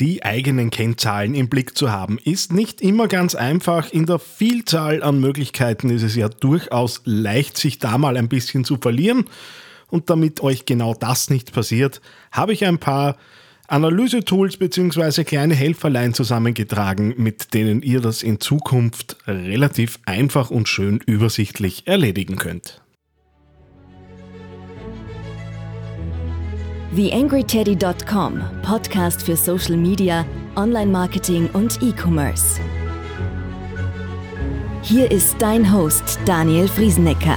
Die eigenen Kennzahlen im Blick zu haben, ist nicht immer ganz einfach. In der Vielzahl an Möglichkeiten ist es ja durchaus leicht, sich da mal ein bisschen zu verlieren. Und damit euch genau das nicht passiert, habe ich ein paar Analyse-Tools bzw. kleine Helferlein zusammengetragen, mit denen ihr das in Zukunft relativ einfach und schön übersichtlich erledigen könnt. TheAngryTeddy.com, Podcast für Social Media, Online-Marketing und E-Commerce. Hier ist dein Host Daniel Friesenecker.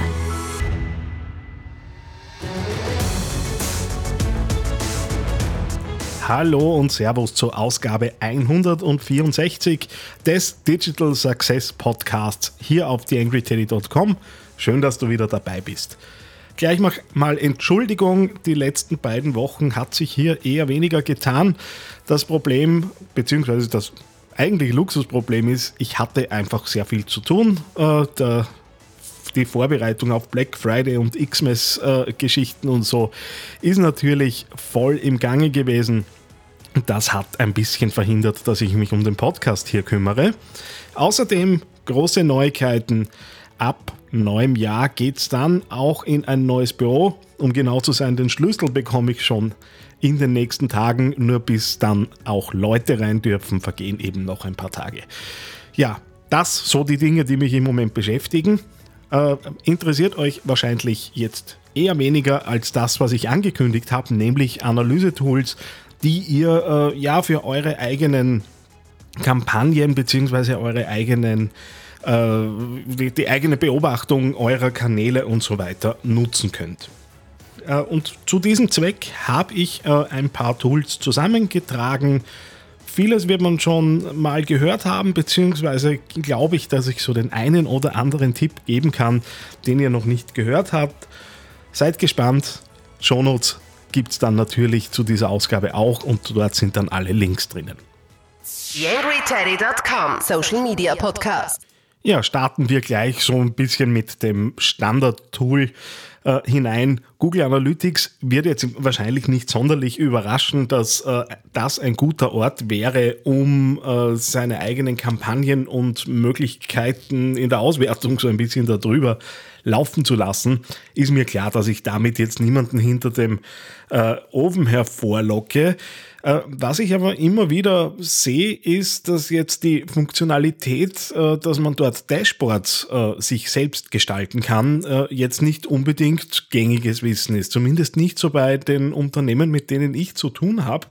Hallo und Servus zur Ausgabe 164 des Digital Success Podcasts hier auf theangryteddy.com. Schön, dass du wieder dabei bist. Gleich mal Entschuldigung, die letzten beiden Wochen hat sich hier eher weniger getan. Das Problem, beziehungsweise das eigentliche Luxusproblem ist, ich hatte einfach sehr viel zu tun. Äh, der, die Vorbereitung auf Black Friday und Xmas-Geschichten äh, und so ist natürlich voll im Gange gewesen. Das hat ein bisschen verhindert, dass ich mich um den Podcast hier kümmere. Außerdem große Neuigkeiten. Ab neuem Jahr geht es dann auch in ein neues Büro. Um genau zu sein, den Schlüssel bekomme ich schon in den nächsten Tagen. Nur bis dann auch Leute rein dürfen, vergehen eben noch ein paar Tage. Ja, das so die Dinge, die mich im Moment beschäftigen. Äh, interessiert euch wahrscheinlich jetzt eher weniger als das, was ich angekündigt habe, nämlich Analysetools, die ihr äh, ja für eure eigenen Kampagnen bzw. eure eigenen die, die, eigene Beobachtung eurer Kanäle und so weiter nutzen könnt. Äh, und zu diesem Zweck habe ich äh, ein paar Tools zusammengetragen. Vieles wird man schon mal gehört haben, beziehungsweise glaube ich, dass ich so den einen oder anderen Tipp geben kann, den ihr noch nicht gehört habt. Seid gespannt. Shownotes gibt es dann natürlich zu dieser Ausgabe auch und dort sind dann alle Links drinnen. YangryTeddy.com Social Media Podcast. Ja, starten wir gleich so ein bisschen mit dem Standard-Tool äh, hinein. Google Analytics wird jetzt wahrscheinlich nicht sonderlich überraschen, dass äh, das ein guter Ort wäre, um äh, seine eigenen Kampagnen und Möglichkeiten in der Auswertung so ein bisschen darüber laufen zu lassen, ist mir klar, dass ich damit jetzt niemanden hinter dem äh, Ofen hervorlocke. Äh, was ich aber immer wieder sehe, ist, dass jetzt die Funktionalität, äh, dass man dort Dashboards sich selbst gestalten kann, jetzt nicht unbedingt gängiges Wissen ist. Zumindest nicht so bei den Unternehmen, mit denen ich zu tun habe.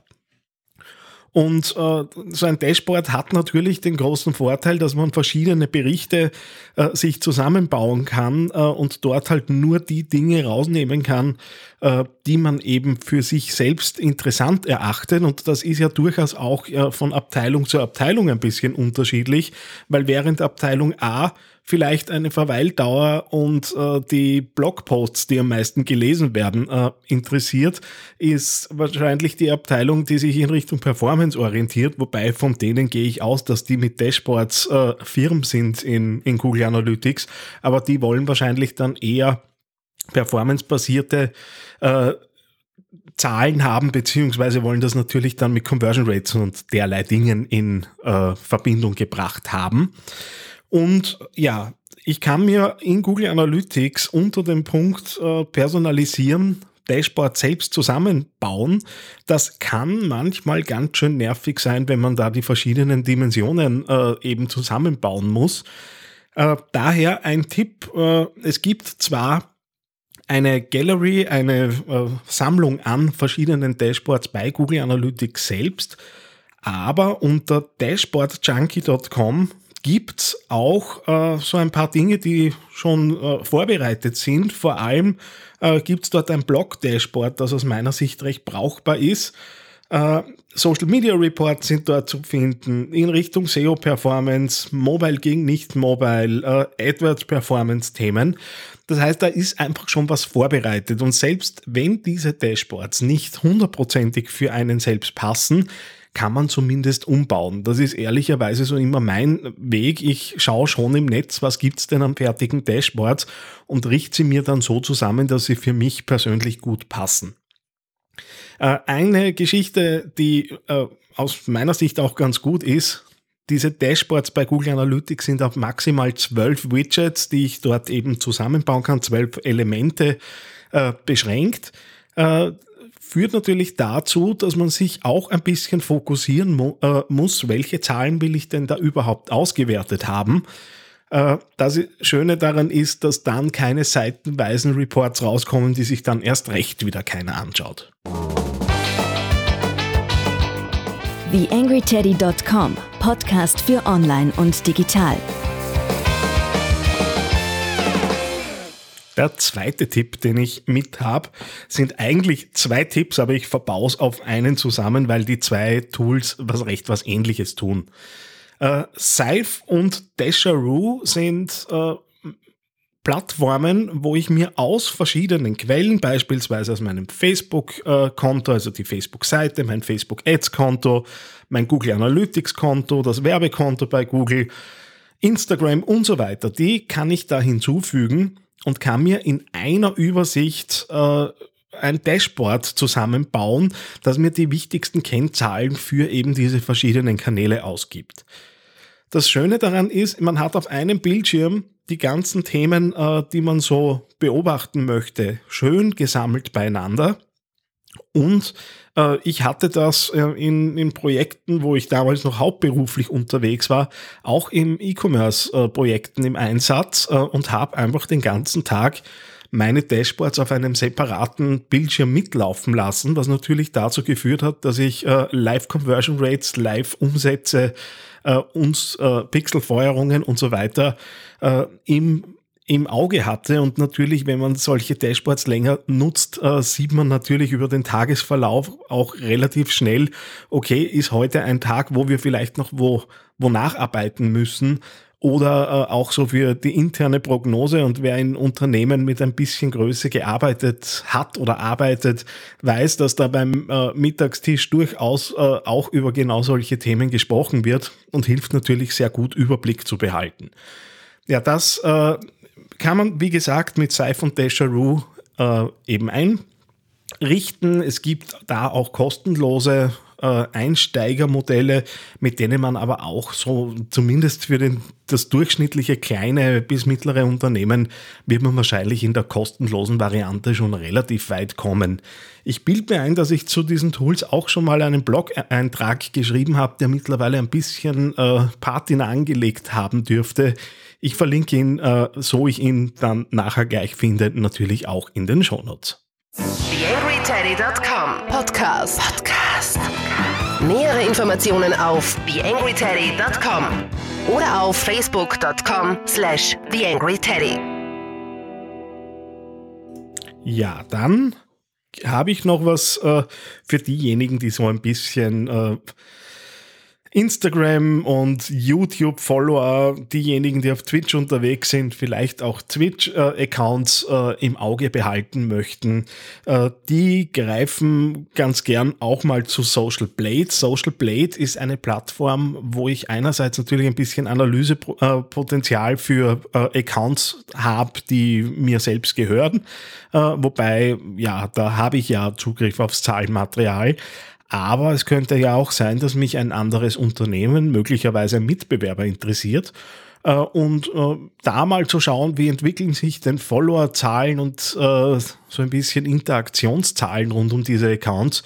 Und äh, so ein Dashboard hat natürlich den großen Vorteil, dass man verschiedene Berichte äh, sich zusammenbauen kann äh, und dort halt nur die Dinge rausnehmen kann, äh, die man eben für sich selbst interessant erachtet. Und das ist ja durchaus auch äh, von Abteilung zu Abteilung ein bisschen unterschiedlich, weil während Abteilung A vielleicht eine Verweildauer und äh, die Blogposts, die am meisten gelesen werden, äh, interessiert, ist wahrscheinlich die Abteilung, die sich in Richtung Performance orientiert, wobei von denen gehe ich aus, dass die mit Dashboards äh, Firmen sind in, in Google Analytics, aber die wollen wahrscheinlich dann eher performancebasierte äh, Zahlen haben, beziehungsweise wollen das natürlich dann mit Conversion Rates und derlei Dingen in äh, Verbindung gebracht haben. Und ja, ich kann mir in Google Analytics unter dem Punkt äh, personalisieren, Dashboard selbst zusammenbauen. Das kann manchmal ganz schön nervig sein, wenn man da die verschiedenen Dimensionen äh, eben zusammenbauen muss. Äh, daher ein Tipp, äh, es gibt zwar eine Gallery, eine äh, Sammlung an verschiedenen Dashboards bei Google Analytics selbst, aber unter dashboardjunkie.com gibt's auch äh, so ein paar Dinge, die schon äh, vorbereitet sind. Vor allem äh, gibt's dort ein Blog-Dashboard, das aus meiner Sicht recht brauchbar ist. Äh, Social Media Reports sind dort zu finden in Richtung SEO Performance, Mobile gegen Nicht-Mobile, äh, AdWords Performance Themen. Das heißt, da ist einfach schon was vorbereitet. Und selbst wenn diese Dashboards nicht hundertprozentig für einen selbst passen, kann man zumindest umbauen. Das ist ehrlicherweise so immer mein Weg. Ich schaue schon im Netz, was gibt's denn an fertigen Dashboards und richte sie mir dann so zusammen, dass sie für mich persönlich gut passen. Äh, eine Geschichte, die äh, aus meiner Sicht auch ganz gut ist, diese Dashboards bei Google Analytics sind auf maximal zwölf Widgets, die ich dort eben zusammenbauen kann, zwölf Elemente äh, beschränkt. Führt natürlich dazu, dass man sich auch ein bisschen fokussieren mu äh, muss, welche Zahlen will ich denn da überhaupt ausgewertet haben. Das Schöne daran ist, dass dann keine seitenweisen Reports rauskommen, die sich dann erst recht wieder keiner anschaut. TheAngryTeddy.com Podcast für Online und Digital. Der zweite Tipp, den ich mit habe, sind eigentlich zwei Tipps, aber ich verbaue auf einen zusammen, weil die zwei Tools was recht was ähnliches tun. Äh, Safe und Dasheroo sind äh, Plattformen, wo ich mir aus verschiedenen Quellen, beispielsweise aus meinem Facebook-Konto, also die Facebook-Seite, mein Facebook-Ads-Konto, mein Google Analytics-Konto, das Werbekonto bei Google, Instagram und so weiter, die kann ich da hinzufügen und kann mir in einer Übersicht äh, ein Dashboard zusammenbauen, das mir die wichtigsten Kennzahlen für eben diese verschiedenen Kanäle ausgibt. Das Schöne daran ist, man hat auf einem Bildschirm die ganzen Themen, äh, die man so beobachten möchte, schön gesammelt beieinander. Und äh, ich hatte das äh, in, in Projekten, wo ich damals noch hauptberuflich unterwegs war, auch im E-Commerce-Projekten im Einsatz und habe einfach den ganzen Tag meine Dashboards auf einem separaten Bildschirm mitlaufen lassen, was natürlich dazu geführt hat, dass ich äh, Live-Conversion Rates, Live-Umsätze äh, und äh, Pixelfeuerungen und so weiter äh, im im Auge hatte. Und natürlich, wenn man solche Dashboards länger nutzt, äh, sieht man natürlich über den Tagesverlauf auch relativ schnell, okay, ist heute ein Tag, wo wir vielleicht noch wo, wo nacharbeiten müssen oder äh, auch so für die interne Prognose. Und wer in Unternehmen mit ein bisschen Größe gearbeitet hat oder arbeitet, weiß, dass da beim äh, Mittagstisch durchaus äh, auch über genau solche Themen gesprochen wird und hilft natürlich sehr gut, Überblick zu behalten. Ja, das äh, kann man, wie gesagt, mit Seif und äh, eben einrichten. Es gibt da auch kostenlose Einsteigermodelle, mit denen man aber auch so zumindest für den, das durchschnittliche kleine bis mittlere Unternehmen wird man wahrscheinlich in der kostenlosen Variante schon relativ weit kommen. Ich bilde mir ein, dass ich zu diesen Tools auch schon mal einen Blog-Eintrag geschrieben habe, der mittlerweile ein bisschen äh, Patina angelegt haben dürfte. Ich verlinke ihn, äh, so ich ihn dann nachher gleich finde, natürlich auch in den Shownotes. TheAngryTeddy.com Podcast. Podcast. Nähere Informationen auf TheAngryTeddy.com oder auf Facebook.com slash TheAngryTeddy. Ja, dann habe ich noch was äh, für diejenigen, die so ein bisschen äh, Instagram und YouTube-Follower, diejenigen, die auf Twitch unterwegs sind, vielleicht auch Twitch-Accounts äh, im Auge behalten möchten, äh, die greifen ganz gern auch mal zu Social Blade. Social Blade ist eine Plattform, wo ich einerseits natürlich ein bisschen Analysepotenzial für äh, Accounts habe, die mir selbst gehören, äh, wobei, ja, da habe ich ja Zugriff aufs Zahlenmaterial. Aber es könnte ja auch sein, dass mich ein anderes Unternehmen, möglicherweise ein Mitbewerber interessiert. Äh, und äh, da mal zu schauen, wie entwickeln sich denn Followerzahlen und äh, so ein bisschen Interaktionszahlen rund um diese Accounts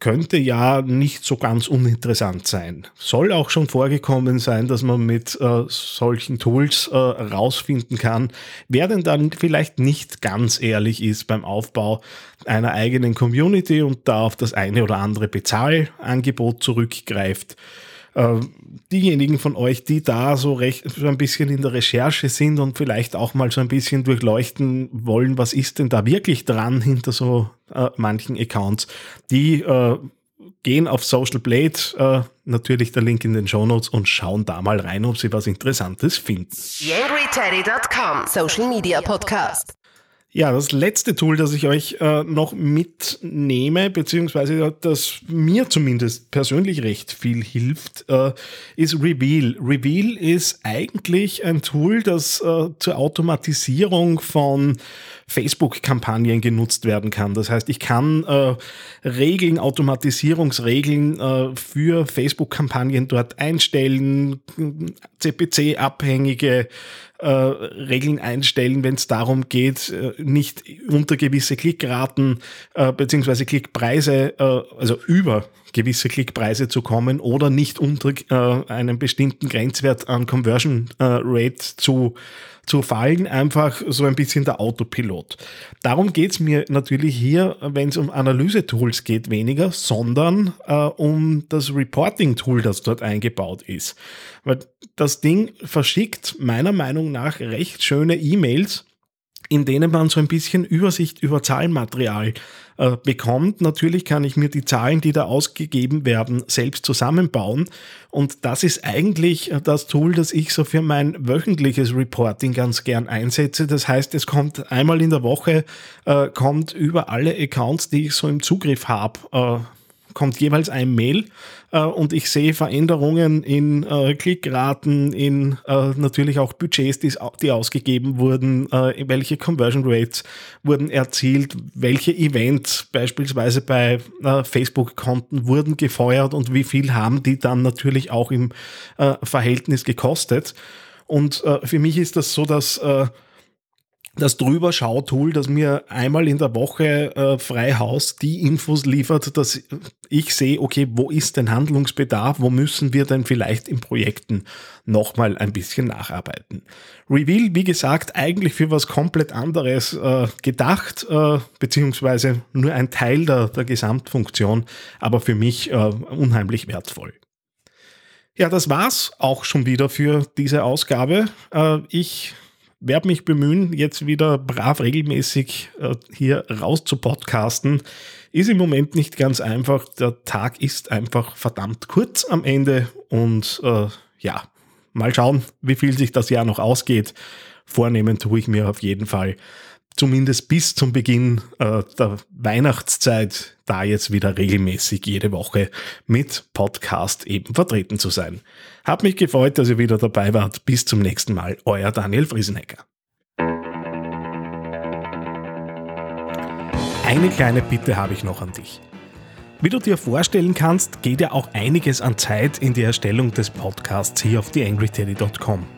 könnte ja nicht so ganz uninteressant sein. Soll auch schon vorgekommen sein, dass man mit äh, solchen Tools äh, rausfinden kann, wer denn dann vielleicht nicht ganz ehrlich ist beim Aufbau einer eigenen Community und da auf das eine oder andere Bezahlangebot zurückgreift. Äh, diejenigen von euch, die da so, recht, so ein bisschen in der Recherche sind und vielleicht auch mal so ein bisschen durchleuchten wollen, was ist denn da wirklich dran hinter so äh, manchen Accounts, die äh, gehen auf Social Blade, äh, natürlich der Link in den Show Notes und schauen da mal rein, ob sie was Interessantes finden. Social Media Podcast. Ja, das letzte Tool, das ich euch äh, noch mitnehme, beziehungsweise das mir zumindest persönlich recht viel hilft, äh, ist Reveal. Reveal ist eigentlich ein Tool, das äh, zur Automatisierung von Facebook-Kampagnen genutzt werden kann. Das heißt, ich kann äh, Regeln, Automatisierungsregeln äh, für Facebook-Kampagnen dort einstellen, CPC-abhängige äh, Regeln einstellen, wenn es darum geht, äh, nicht unter gewisse Klickraten äh, bzw. Klickpreise, äh, also über gewisse Klickpreise zu kommen oder nicht unter äh, einem bestimmten Grenzwert an Conversion äh, Rate zu zu fallen, einfach so ein bisschen der Autopilot. Darum geht es mir natürlich hier, wenn es um Analyse-Tools geht, weniger, sondern äh, um das Reporting-Tool, das dort eingebaut ist. Weil das Ding verschickt meiner Meinung nach recht schöne E-Mails, in denen man so ein bisschen Übersicht über Zahlenmaterial äh, bekommt. Natürlich kann ich mir die Zahlen, die da ausgegeben werden, selbst zusammenbauen. Und das ist eigentlich äh, das Tool, das ich so für mein wöchentliches Reporting ganz gern einsetze. Das heißt, es kommt einmal in der Woche, äh, kommt über alle Accounts, die ich so im Zugriff habe, äh, kommt jeweils ein Mail äh, und ich sehe Veränderungen in äh, Klickraten, in äh, natürlich auch Budgets, die, ausgegeben wurden, äh, welche Conversion Rates wurden erzielt, welche Events beispielsweise bei äh, Facebook-Konten wurden gefeuert und wie viel haben die dann natürlich auch im äh, Verhältnis gekostet. Und für mich ist das so, dass das Drüberschau-Tool, das mir einmal in der Woche äh, frei Haus die Infos liefert, dass ich sehe, okay, wo ist denn Handlungsbedarf, wo müssen wir denn vielleicht in Projekten nochmal ein bisschen nacharbeiten. Reveal, wie gesagt, eigentlich für was komplett anderes äh, gedacht, äh, beziehungsweise nur ein Teil der, der Gesamtfunktion, aber für mich äh, unheimlich wertvoll. Ja, das war's auch schon wieder für diese Ausgabe. Äh, ich werde mich bemühen, jetzt wieder brav regelmäßig äh, hier raus zu podcasten. Ist im Moment nicht ganz einfach. Der Tag ist einfach verdammt kurz am Ende und äh, ja, mal schauen, wie viel sich das Jahr noch ausgeht. Vornehmen tue ich mir auf jeden Fall zumindest bis zum Beginn äh, der Weihnachtszeit da jetzt wieder regelmäßig jede Woche mit Podcast eben vertreten zu sein. Hab mich gefreut, dass ihr wieder dabei wart. Bis zum nächsten Mal. Euer Daniel Friesenecker. Eine kleine Bitte habe ich noch an dich. Wie du dir vorstellen kannst, geht ja auch einiges an Zeit in die Erstellung des Podcasts hier auf theangryteddy.com.